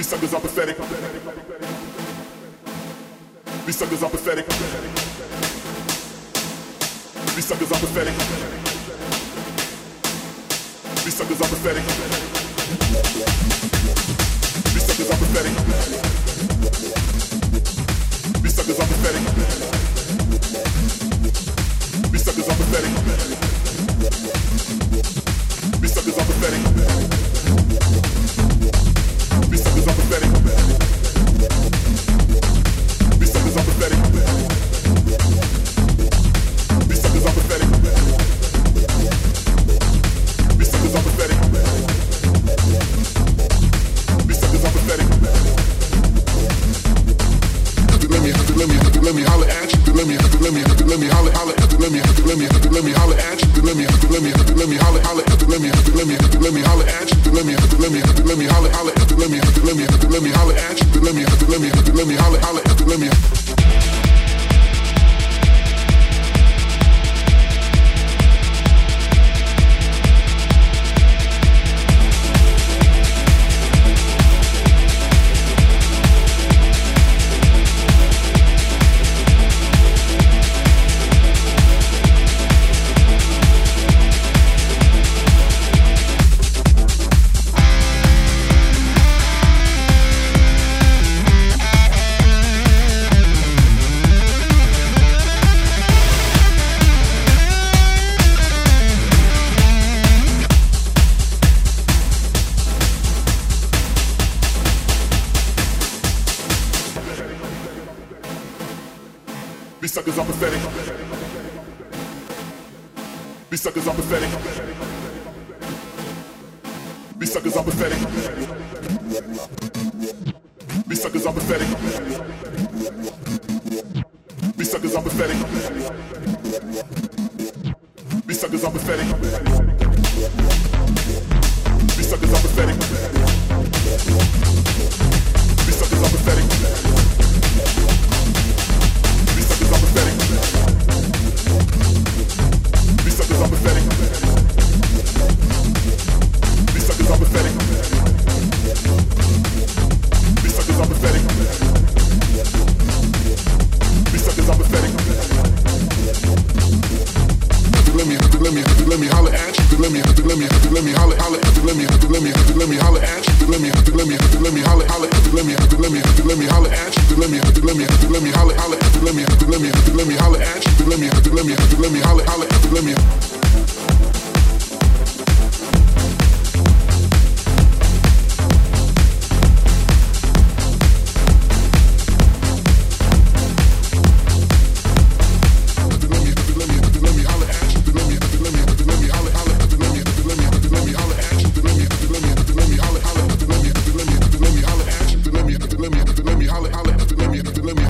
These suckers are pathetic. These suckers are pathetic. These suckers are pathetic. These suckers are pathetic. These suckers are pathetic. These suckers are pathetic. These suckers are pathetic. let me holler, holler, let me, let me, let me holler at you, let me, let me, let me holler, holler, let me, let me, let me holler at you, let me, let me, let me holler, holler. These suckers are pathetic. These suckers are pathetic. These suckers are pathetic. These suckers are pathetic. These suckers are pathetic. These suckers are pathetic. These suckers are pathetic. let me, let me, let me holler at you. Let me, let me, let me holler, holler. Let me, let me, let me holler at you. Let me, let me, let me holler, holler. Let me, let me, let me holler at you. Let me, let me, let me holler, holler. Let me.